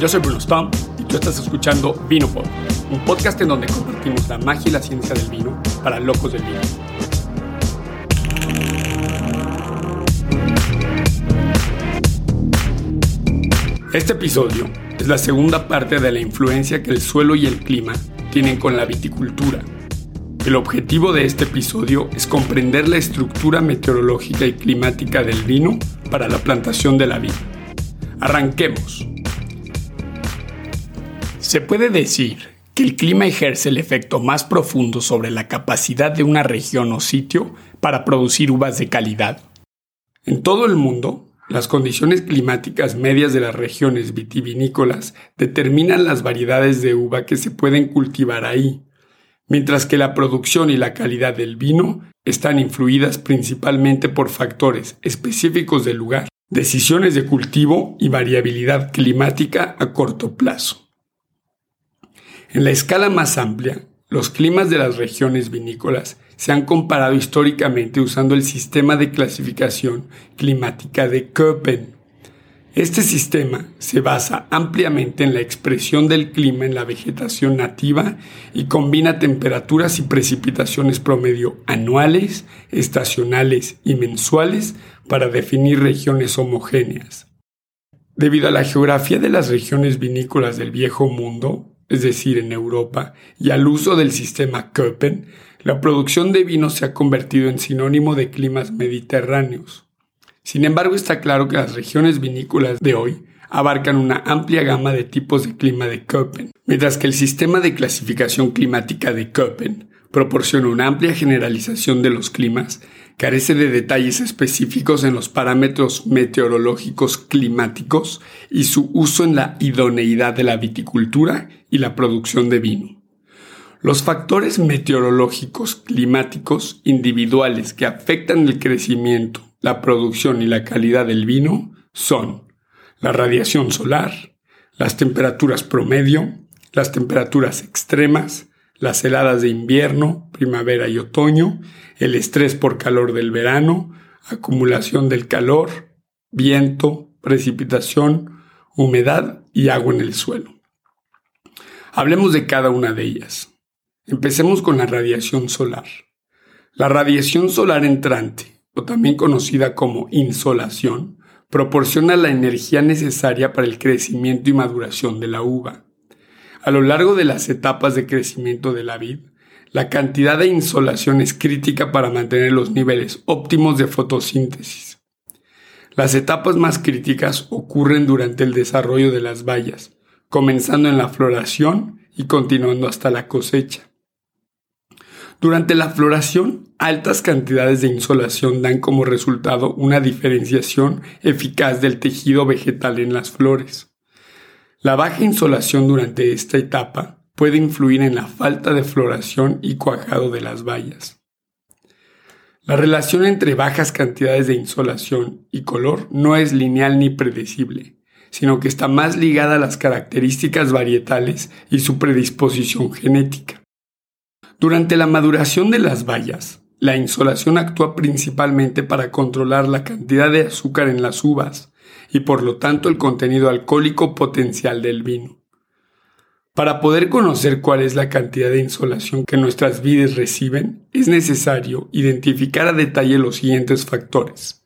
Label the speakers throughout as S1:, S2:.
S1: Yo soy Bruno Stump y tú estás escuchando VinoPod, un podcast en donde compartimos la magia y la ciencia del vino para locos del vino. Este episodio es la segunda parte de la influencia que el suelo y el clima tienen con la viticultura. El objetivo de este episodio es comprender la estructura meteorológica y climática del vino para la plantación de la vid. Arranquemos. Se puede decir que el clima ejerce el efecto más profundo sobre la capacidad de una región o sitio para producir uvas de calidad. En todo el mundo, las condiciones climáticas medias de las regiones vitivinícolas determinan las variedades de uva que se pueden cultivar ahí, mientras que la producción y la calidad del vino están influidas principalmente por factores específicos del lugar, decisiones de cultivo y variabilidad climática a corto plazo. En la escala más amplia, los climas de las regiones vinícolas se han comparado históricamente usando el sistema de clasificación climática de Köppen. Este sistema se basa ampliamente en la expresión del clima en la vegetación nativa y combina temperaturas y precipitaciones promedio anuales, estacionales y mensuales para definir regiones homogéneas. Debido a la geografía de las regiones vinícolas del Viejo Mundo, es decir, en Europa, y al uso del sistema Köppen, la producción de vino se ha convertido en sinónimo de climas mediterráneos. Sin embargo, está claro que las regiones vinícolas de hoy abarcan una amplia gama de tipos de clima de Köppen, mientras que el sistema de clasificación climática de Köppen proporciona una amplia generalización de los climas, carece de detalles específicos en los parámetros meteorológicos climáticos y su uso en la idoneidad de la viticultura y la producción de vino. Los factores meteorológicos climáticos individuales que afectan el crecimiento, la producción y la calidad del vino son la radiación solar, las temperaturas promedio, las temperaturas extremas, las heladas de invierno, primavera y otoño, el estrés por calor del verano, acumulación del calor, viento, precipitación, humedad y agua en el suelo. Hablemos de cada una de ellas. Empecemos con la radiación solar. La radiación solar entrante, o también conocida como insolación, proporciona la energía necesaria para el crecimiento y maduración de la uva. A lo largo de las etapas de crecimiento de la vid, la cantidad de insolación es crítica para mantener los niveles óptimos de fotosíntesis. Las etapas más críticas ocurren durante el desarrollo de las bayas, comenzando en la floración y continuando hasta la cosecha. Durante la floración, altas cantidades de insolación dan como resultado una diferenciación eficaz del tejido vegetal en las flores. La baja insolación durante esta etapa puede influir en la falta de floración y cuajado de las bayas. La relación entre bajas cantidades de insolación y color no es lineal ni predecible, sino que está más ligada a las características varietales y su predisposición genética. Durante la maduración de las bayas, la insolación actúa principalmente para controlar la cantidad de azúcar en las uvas y por lo tanto el contenido alcohólico potencial del vino. Para poder conocer cuál es la cantidad de insolación que nuestras vides reciben, es necesario identificar a detalle los siguientes factores.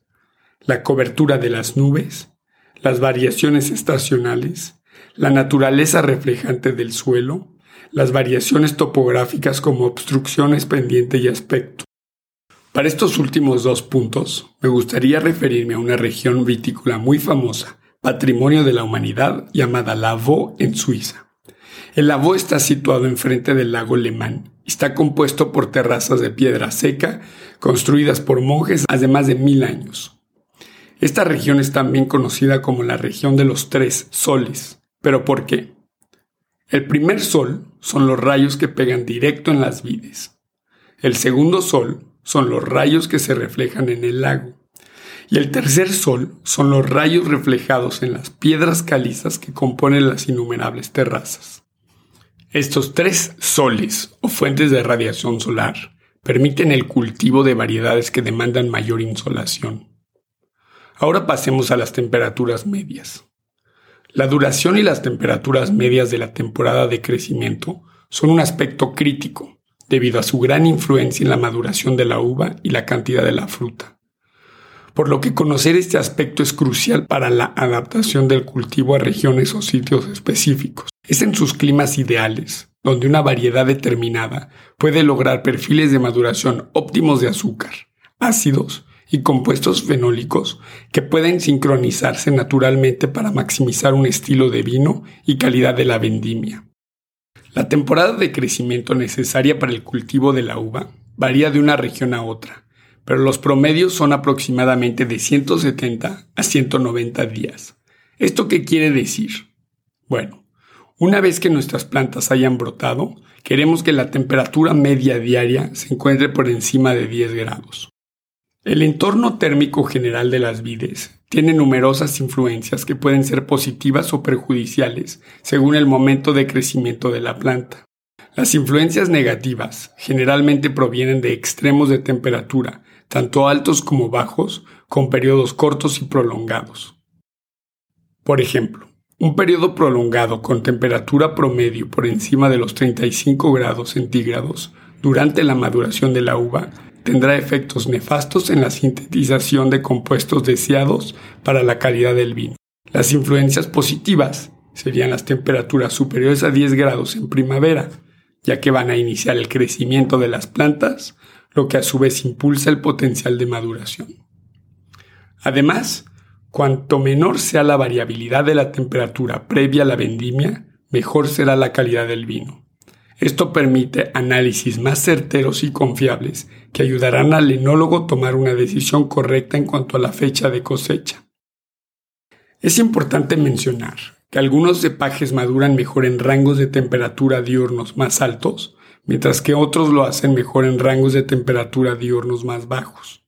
S1: La cobertura de las nubes, las variaciones estacionales, la naturaleza reflejante del suelo, las variaciones topográficas como obstrucciones, pendiente y aspecto. Para estos últimos dos puntos, me gustaría referirme a una región vitícola muy famosa, patrimonio de la humanidad, llamada Lavaux en Suiza. El Lavaux está situado enfrente del lago Le Mans y está compuesto por terrazas de piedra seca construidas por monjes hace más de mil años. Esta región es también conocida como la región de los tres soles. ¿Pero por qué? El primer sol son los rayos que pegan directo en las vides. El segundo sol son los rayos que se reflejan en el lago. Y el tercer sol son los rayos reflejados en las piedras calizas que componen las innumerables terrazas. Estos tres soles o fuentes de radiación solar permiten el cultivo de variedades que demandan mayor insolación. Ahora pasemos a las temperaturas medias. La duración y las temperaturas medias de la temporada de crecimiento son un aspecto crítico debido a su gran influencia en la maduración de la uva y la cantidad de la fruta. Por lo que conocer este aspecto es crucial para la adaptación del cultivo a regiones o sitios específicos. Es en sus climas ideales, donde una variedad determinada puede lograr perfiles de maduración óptimos de azúcar, ácidos y compuestos fenólicos que pueden sincronizarse naturalmente para maximizar un estilo de vino y calidad de la vendimia. La temporada de crecimiento necesaria para el cultivo de la uva varía de una región a otra, pero los promedios son aproximadamente de 170 a 190 días. ¿Esto qué quiere decir? Bueno, una vez que nuestras plantas hayan brotado, queremos que la temperatura media diaria se encuentre por encima de 10 grados. El entorno térmico general de las vides tiene numerosas influencias que pueden ser positivas o perjudiciales según el momento de crecimiento de la planta. Las influencias negativas generalmente provienen de extremos de temperatura, tanto altos como bajos, con periodos cortos y prolongados. Por ejemplo, un periodo prolongado con temperatura promedio por encima de los 35 grados centígrados durante la maduración de la uva tendrá efectos nefastos en la sintetización de compuestos deseados para la calidad del vino. Las influencias positivas serían las temperaturas superiores a 10 grados en primavera, ya que van a iniciar el crecimiento de las plantas, lo que a su vez impulsa el potencial de maduración. Además, cuanto menor sea la variabilidad de la temperatura previa a la vendimia, mejor será la calidad del vino. Esto permite análisis más certeros y confiables que ayudarán al enólogo tomar una decisión correcta en cuanto a la fecha de cosecha. Es importante mencionar que algunos cepajes maduran mejor en rangos de temperatura diurnos más altos, mientras que otros lo hacen mejor en rangos de temperatura diurnos más bajos.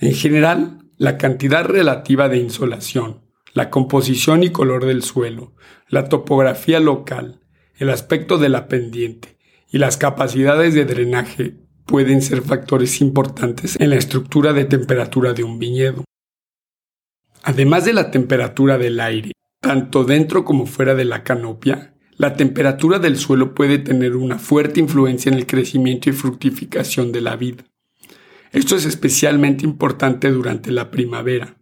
S1: En general, la cantidad relativa de insolación, la composición y color del suelo, la topografía local, el aspecto de la pendiente y las capacidades de drenaje pueden ser factores importantes en la estructura de temperatura de un viñedo. Además de la temperatura del aire, tanto dentro como fuera de la canopia, la temperatura del suelo puede tener una fuerte influencia en el crecimiento y fructificación de la vid. Esto es especialmente importante durante la primavera,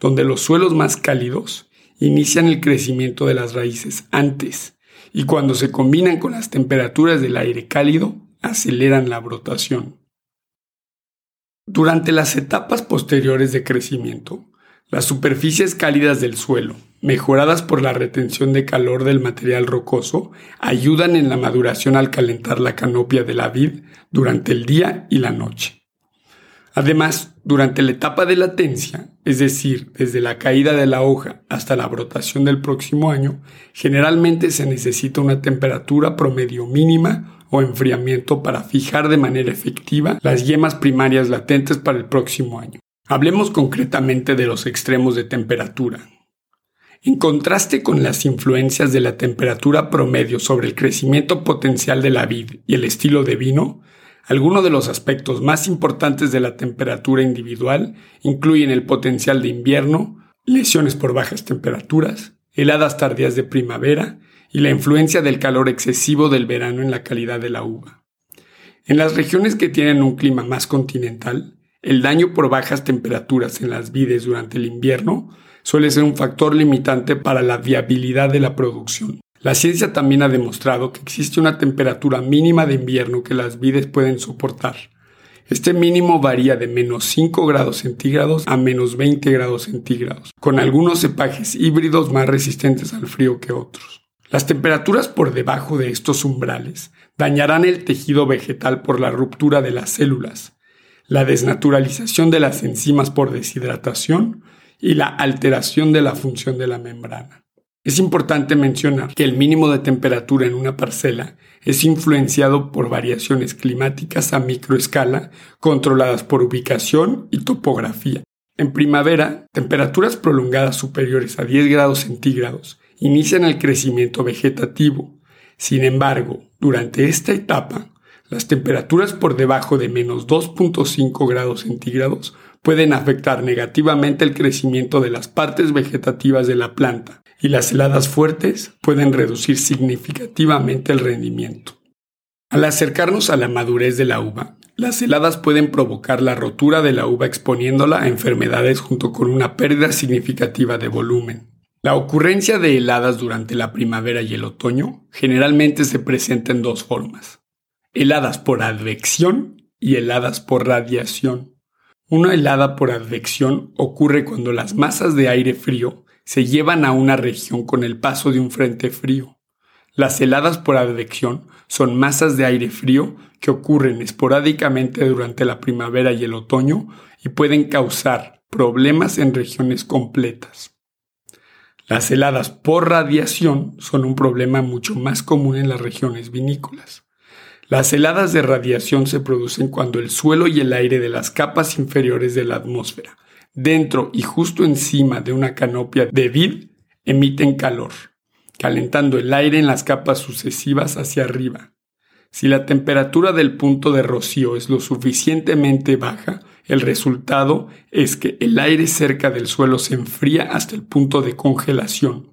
S1: donde los suelos más cálidos inician el crecimiento de las raíces antes y cuando se combinan con las temperaturas del aire cálido, aceleran la brotación. Durante las etapas posteriores de crecimiento, las superficies cálidas del suelo, mejoradas por la retención de calor del material rocoso, ayudan en la maduración al calentar la canopia de la vid durante el día y la noche. Además, durante la etapa de latencia, es decir, desde la caída de la hoja hasta la brotación del próximo año, generalmente se necesita una temperatura promedio mínima o enfriamiento para fijar de manera efectiva las yemas primarias latentes para el próximo año. Hablemos concretamente de los extremos de temperatura. En contraste con las influencias de la temperatura promedio sobre el crecimiento potencial de la vid y el estilo de vino, algunos de los aspectos más importantes de la temperatura individual incluyen el potencial de invierno, lesiones por bajas temperaturas, heladas tardías de primavera y la influencia del calor excesivo del verano en la calidad de la uva. En las regiones que tienen un clima más continental, el daño por bajas temperaturas en las vides durante el invierno suele ser un factor limitante para la viabilidad de la producción. La ciencia también ha demostrado que existe una temperatura mínima de invierno que las vides pueden soportar. Este mínimo varía de menos 5 grados centígrados a menos 20 grados centígrados, con algunos cepajes híbridos más resistentes al frío que otros. Las temperaturas por debajo de estos umbrales dañarán el tejido vegetal por la ruptura de las células, la desnaturalización de las enzimas por deshidratación y la alteración de la función de la membrana. Es importante mencionar que el mínimo de temperatura en una parcela es influenciado por variaciones climáticas a microescala controladas por ubicación y topografía. En primavera, temperaturas prolongadas superiores a 10 grados centígrados inician el crecimiento vegetativo. Sin embargo, durante esta etapa, las temperaturas por debajo de menos 2.5 grados centígrados pueden afectar negativamente el crecimiento de las partes vegetativas de la planta y las heladas fuertes pueden reducir significativamente el rendimiento. Al acercarnos a la madurez de la uva, las heladas pueden provocar la rotura de la uva exponiéndola a enfermedades junto con una pérdida significativa de volumen. La ocurrencia de heladas durante la primavera y el otoño generalmente se presenta en dos formas. Heladas por advección y heladas por radiación. Una helada por advección ocurre cuando las masas de aire frío se llevan a una región con el paso de un frente frío. Las heladas por advección son masas de aire frío que ocurren esporádicamente durante la primavera y el otoño y pueden causar problemas en regiones completas. Las heladas por radiación son un problema mucho más común en las regiones vinícolas. Las heladas de radiación se producen cuando el suelo y el aire de las capas inferiores de la atmósfera, dentro y justo encima de una canopia de vid, emiten calor, calentando el aire en las capas sucesivas hacia arriba. Si la temperatura del punto de rocío es lo suficientemente baja, el resultado es que el aire cerca del suelo se enfría hasta el punto de congelación.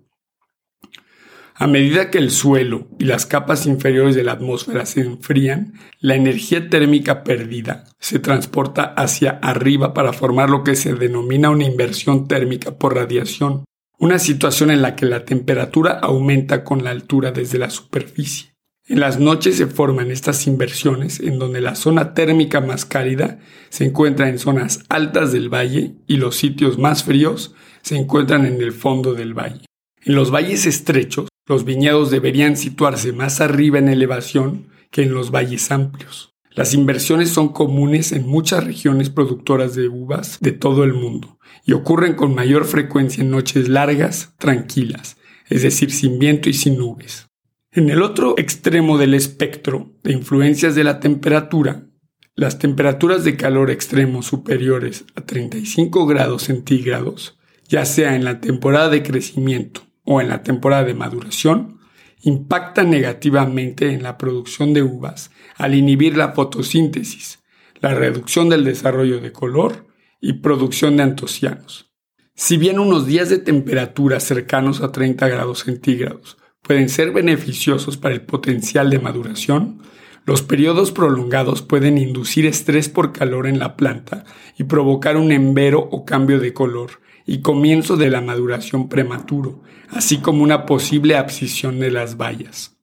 S1: A medida que el suelo y las capas inferiores de la atmósfera se enfrían, la energía térmica perdida se transporta hacia arriba para formar lo que se denomina una inversión térmica por radiación, una situación en la que la temperatura aumenta con la altura desde la superficie. En las noches se forman estas inversiones en donde la zona térmica más cálida se encuentra en zonas altas del valle y los sitios más fríos se encuentran en el fondo del valle. En los valles estrechos, los viñedos deberían situarse más arriba en elevación que en los valles amplios. Las inversiones son comunes en muchas regiones productoras de uvas de todo el mundo y ocurren con mayor frecuencia en noches largas, tranquilas, es decir, sin viento y sin nubes. En el otro extremo del espectro de influencias de la temperatura, las temperaturas de calor extremo superiores a 35 grados centígrados, ya sea en la temporada de crecimiento o en la temporada de maduración, impactan negativamente en la producción de uvas al inhibir la fotosíntesis, la reducción del desarrollo de color y producción de antocianos. Si bien unos días de temperatura cercanos a 30 grados centígrados pueden ser beneficiosos para el potencial de maduración, los periodos prolongados pueden inducir estrés por calor en la planta y provocar un embero o cambio de color y comienzo de la maduración prematuro, así como una posible abscisión de las bayas.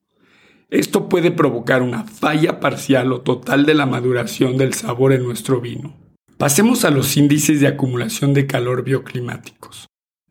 S1: Esto puede provocar una falla parcial o total de la maduración del sabor en nuestro vino. Pasemos a los índices de acumulación de calor bioclimáticos.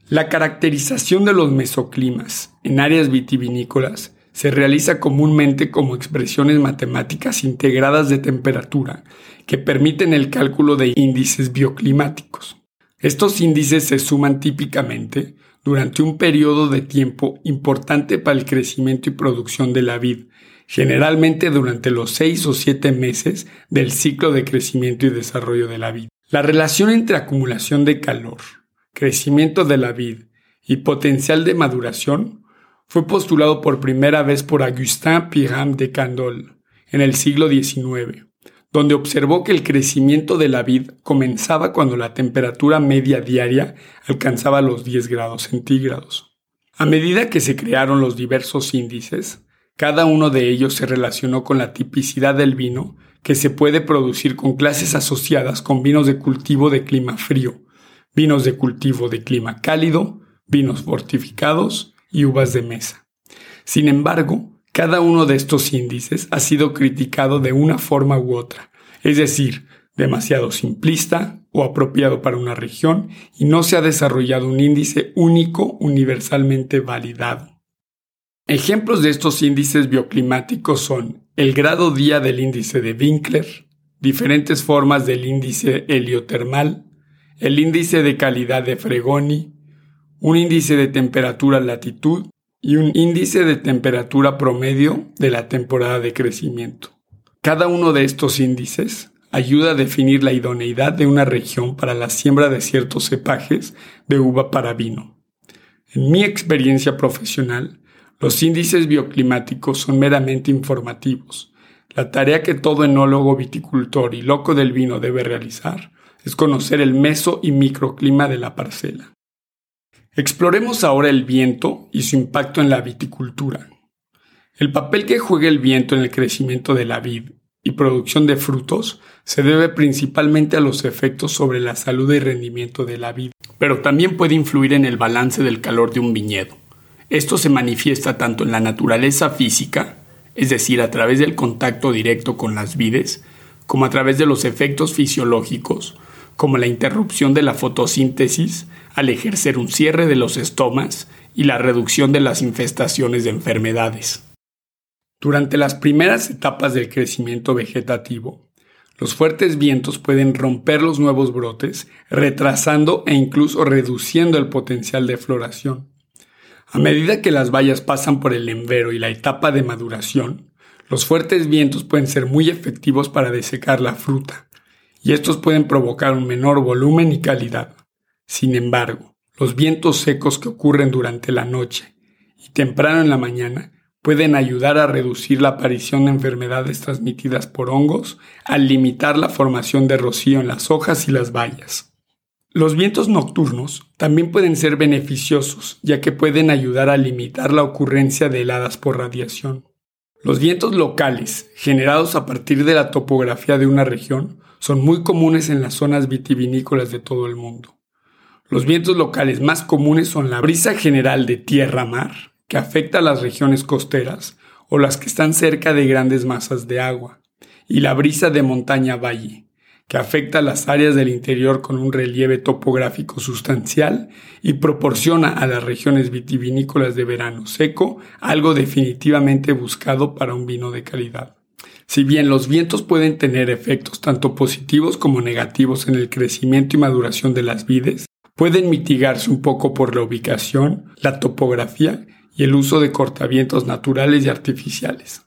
S1: La caracterización de los mesoclimas en áreas vitivinícolas se realiza comúnmente como expresiones matemáticas integradas de temperatura que permiten el cálculo de índices bioclimáticos. Estos índices se suman típicamente durante un periodo de tiempo importante para el crecimiento y producción de la vid, generalmente durante los seis o siete meses del ciclo de crecimiento y desarrollo de la vid. La relación entre acumulación de calor, crecimiento de la vid y potencial de maduración fue postulado por primera vez por Augustin Pirham de Candolle en el siglo XIX, donde observó que el crecimiento de la vid comenzaba cuando la temperatura media diaria alcanzaba los 10 grados centígrados. A medida que se crearon los diversos índices, cada uno de ellos se relacionó con la tipicidad del vino que se puede producir con clases asociadas con vinos de cultivo de clima frío, vinos de cultivo de clima cálido, vinos fortificados y uvas de mesa. Sin embargo, cada uno de estos índices ha sido criticado de una forma u otra, es decir, demasiado simplista o apropiado para una región y no se ha desarrollado un índice único universalmente validado. Ejemplos de estos índices bioclimáticos son el grado día del índice de Winkler, diferentes formas del índice heliotermal, el índice de calidad de Fregoni, un índice de temperatura latitud y un índice de temperatura promedio de la temporada de crecimiento. Cada uno de estos índices ayuda a definir la idoneidad de una región para la siembra de ciertos cepajes de uva para vino. En mi experiencia profesional, los índices bioclimáticos son meramente informativos. La tarea que todo enólogo, viticultor y loco del vino debe realizar es conocer el meso y microclima de la parcela. Exploremos ahora el viento y su impacto en la viticultura. El papel que juega el viento en el crecimiento de la vid y producción de frutos se debe principalmente a los efectos sobre la salud y rendimiento de la vid, pero también puede influir en el balance del calor de un viñedo. Esto se manifiesta tanto en la naturaleza física, es decir, a través del contacto directo con las vides, como a través de los efectos fisiológicos, como la interrupción de la fotosíntesis al ejercer un cierre de los estomas y la reducción de las infestaciones de enfermedades. Durante las primeras etapas del crecimiento vegetativo, los fuertes vientos pueden romper los nuevos brotes, retrasando e incluso reduciendo el potencial de floración. A medida que las bayas pasan por el envero y la etapa de maduración, los fuertes vientos pueden ser muy efectivos para desecar la fruta, y estos pueden provocar un menor volumen y calidad. Sin embargo, los vientos secos que ocurren durante la noche y temprano en la mañana pueden ayudar a reducir la aparición de enfermedades transmitidas por hongos al limitar la formación de rocío en las hojas y las bayas. Los vientos nocturnos también pueden ser beneficiosos ya que pueden ayudar a limitar la ocurrencia de heladas por radiación. Los vientos locales, generados a partir de la topografía de una región, son muy comunes en las zonas vitivinícolas de todo el mundo. Los vientos locales más comunes son la brisa general de tierra-mar, que afecta a las regiones costeras o las que están cerca de grandes masas de agua, y la brisa de montaña-valle, que afecta a las áreas del interior con un relieve topográfico sustancial y proporciona a las regiones vitivinícolas de verano seco algo definitivamente buscado para un vino de calidad. Si bien los vientos pueden tener efectos tanto positivos como negativos en el crecimiento y maduración de las vides, pueden mitigarse un poco por la ubicación, la topografía y el uso de cortavientos naturales y artificiales.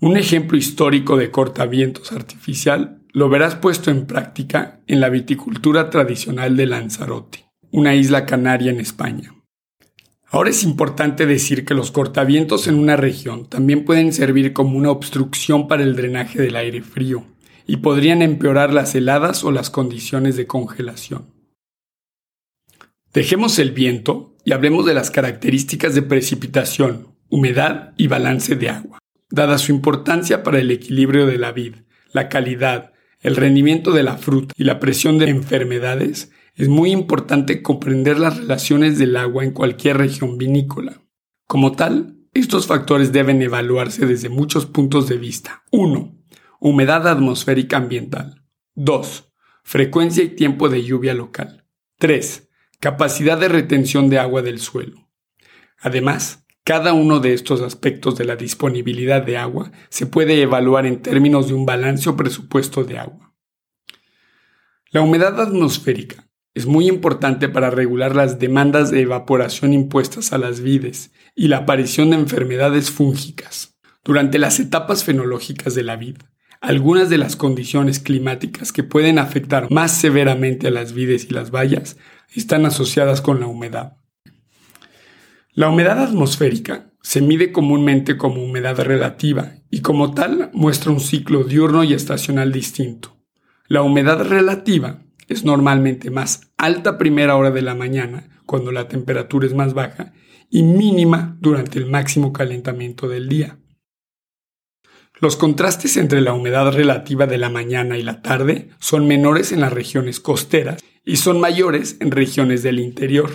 S1: Un ejemplo histórico de cortavientos artificial lo verás puesto en práctica en la viticultura tradicional de Lanzarote, una isla canaria en España. Ahora es importante decir que los cortavientos en una región también pueden servir como una obstrucción para el drenaje del aire frío y podrían empeorar las heladas o las condiciones de congelación. Dejemos el viento y hablemos de las características de precipitación, humedad y balance de agua. Dada su importancia para el equilibrio de la vid, la calidad, el rendimiento de la fruta y la presión de enfermedades, es muy importante comprender las relaciones del agua en cualquier región vinícola. Como tal, estos factores deben evaluarse desde muchos puntos de vista. 1. Humedad atmosférica ambiental. 2. Frecuencia y tiempo de lluvia local. 3. Capacidad de retención de agua del suelo. Además, cada uno de estos aspectos de la disponibilidad de agua se puede evaluar en términos de un balance o presupuesto de agua. La humedad atmosférica es muy importante para regular las demandas de evaporación impuestas a las vides y la aparición de enfermedades fúngicas. Durante las etapas fenológicas de la vid, algunas de las condiciones climáticas que pueden afectar más severamente a las vides y las bayas están asociadas con la humedad. La humedad atmosférica se mide comúnmente como humedad relativa y como tal muestra un ciclo diurno y estacional distinto. La humedad relativa es normalmente más alta primera hora de la mañana, cuando la temperatura es más baja, y mínima durante el máximo calentamiento del día. Los contrastes entre la humedad relativa de la mañana y la tarde son menores en las regiones costeras y son mayores en regiones del interior.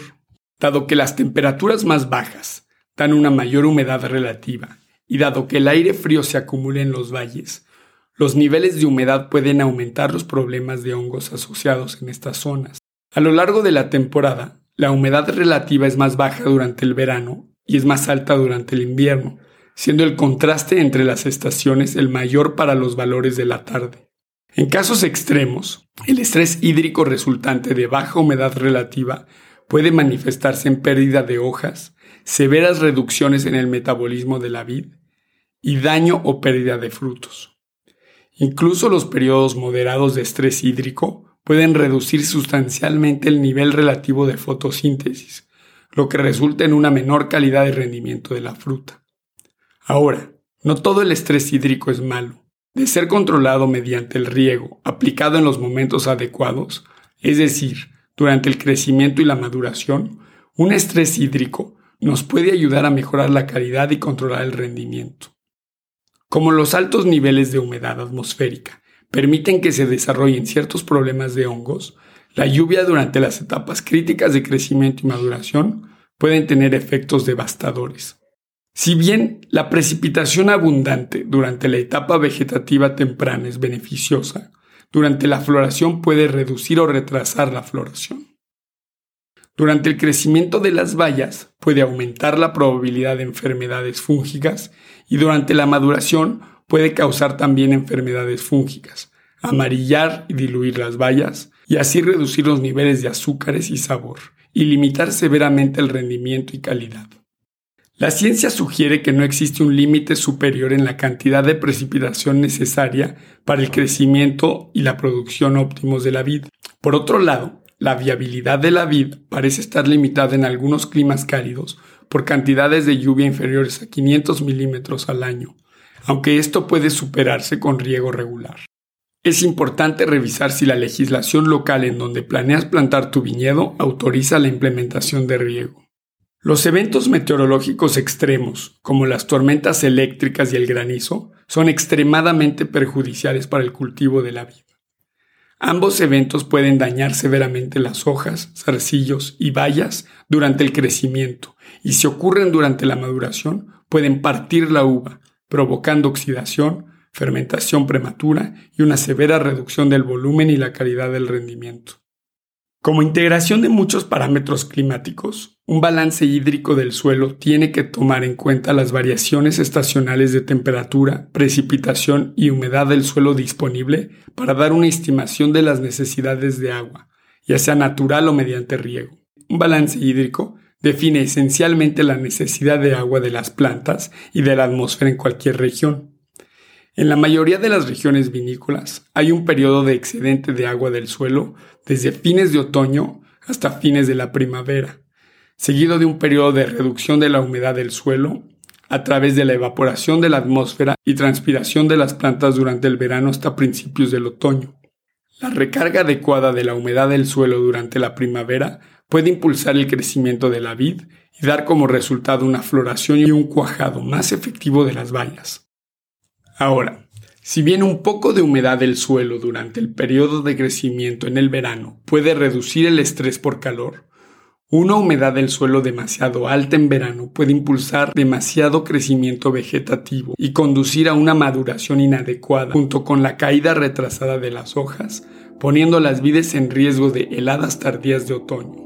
S1: Dado que las temperaturas más bajas dan una mayor humedad relativa y dado que el aire frío se acumula en los valles, los niveles de humedad pueden aumentar los problemas de hongos asociados en estas zonas. A lo largo de la temporada, la humedad relativa es más baja durante el verano y es más alta durante el invierno, siendo el contraste entre las estaciones el mayor para los valores de la tarde. En casos extremos, el estrés hídrico resultante de baja humedad relativa puede manifestarse en pérdida de hojas, severas reducciones en el metabolismo de la vid y daño o pérdida de frutos. Incluso los periodos moderados de estrés hídrico pueden reducir sustancialmente el nivel relativo de fotosíntesis, lo que resulta en una menor calidad de rendimiento de la fruta. Ahora, no todo el estrés hídrico es malo. De ser controlado mediante el riego aplicado en los momentos adecuados, es decir, durante el crecimiento y la maduración, Un estrés hídrico nos puede ayudar a mejorar la calidad y controlar el rendimiento. Como los altos niveles de humedad atmosférica permiten que se desarrollen ciertos problemas de hongos, la lluvia durante las etapas críticas de crecimiento y maduración pueden tener efectos devastadores. Si bien la precipitación abundante durante la etapa vegetativa temprana es beneficiosa, durante la floración puede reducir o retrasar la floración. Durante el crecimiento de las bayas puede aumentar la probabilidad de enfermedades fúngicas y durante la maduración puede causar también enfermedades fúngicas, amarillar y diluir las bayas y así reducir los niveles de azúcares y sabor y limitar severamente el rendimiento y calidad. La ciencia sugiere que no existe un límite superior en la cantidad de precipitación necesaria para el crecimiento y la producción óptimos de la vid. Por otro lado, la viabilidad de la vid parece estar limitada en algunos climas cálidos por cantidades de lluvia inferiores a 500 milímetros al año, aunque esto puede superarse con riego regular. Es importante revisar si la legislación local en donde planeas plantar tu viñedo autoriza la implementación de riego. Los eventos meteorológicos extremos, como las tormentas eléctricas y el granizo, son extremadamente perjudiciales para el cultivo de la vid. Ambos eventos pueden dañar severamente las hojas, zarcillos y bayas durante el crecimiento y si ocurren durante la maduración pueden partir la uva, provocando oxidación, fermentación prematura y una severa reducción del volumen y la calidad del rendimiento. Como integración de muchos parámetros climáticos, un balance hídrico del suelo tiene que tomar en cuenta las variaciones estacionales de temperatura, precipitación y humedad del suelo disponible para dar una estimación de las necesidades de agua, ya sea natural o mediante riego. Un balance hídrico define esencialmente la necesidad de agua de las plantas y de la atmósfera en cualquier región. En la mayoría de las regiones vinícolas hay un periodo de excedente de agua del suelo desde fines de otoño hasta fines de la primavera, seguido de un periodo de reducción de la humedad del suelo a través de la evaporación de la atmósfera y transpiración de las plantas durante el verano hasta principios del otoño. La recarga adecuada de la humedad del suelo durante la primavera puede impulsar el crecimiento de la vid y dar como resultado una floración y un cuajado más efectivo de las bayas. Ahora, si bien un poco de humedad del suelo durante el periodo de crecimiento en el verano puede reducir el estrés por calor, una humedad del suelo demasiado alta en verano puede impulsar demasiado crecimiento vegetativo y conducir a una maduración inadecuada junto con la caída retrasada de las hojas, poniendo las vides en riesgo de heladas tardías de otoño.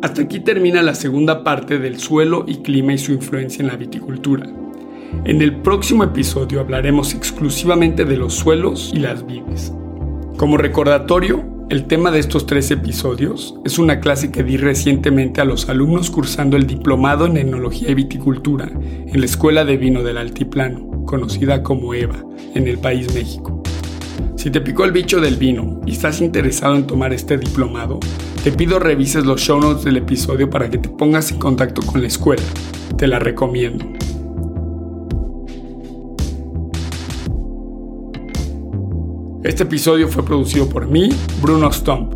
S1: Hasta aquí termina la segunda parte del suelo y clima y su influencia en la viticultura. En el próximo episodio hablaremos exclusivamente de los suelos y las vides. Como recordatorio, el tema de estos tres episodios es una clase que di recientemente a los alumnos cursando el diplomado en Enología y Viticultura en la Escuela de Vino del Altiplano, conocida como EVA, en el país México. Si te picó el bicho del vino y estás interesado en tomar este diplomado, te pido revises los show notes del episodio para que te pongas en contacto con la escuela. Te la recomiendo. Este episodio fue producido por mí, Bruno Stump.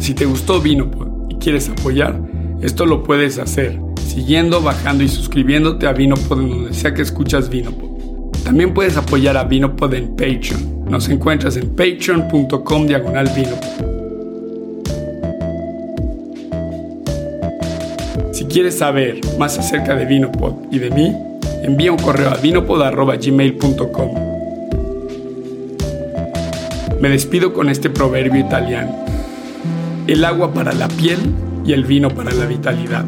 S1: Si te gustó Vinopod y quieres apoyar, esto lo puedes hacer siguiendo, bajando y suscribiéndote a Vinopod en donde sea que escuchas Vinopod. También puedes apoyar a Vinopod en Patreon. Nos encuentras en patreon.com diagonal Si quieres saber más acerca de Vinopod y de mí, envía un correo a vinopod.gmail.com. Me despido con este proverbio italiano. El agua para la piel y el vino para la vitalidad.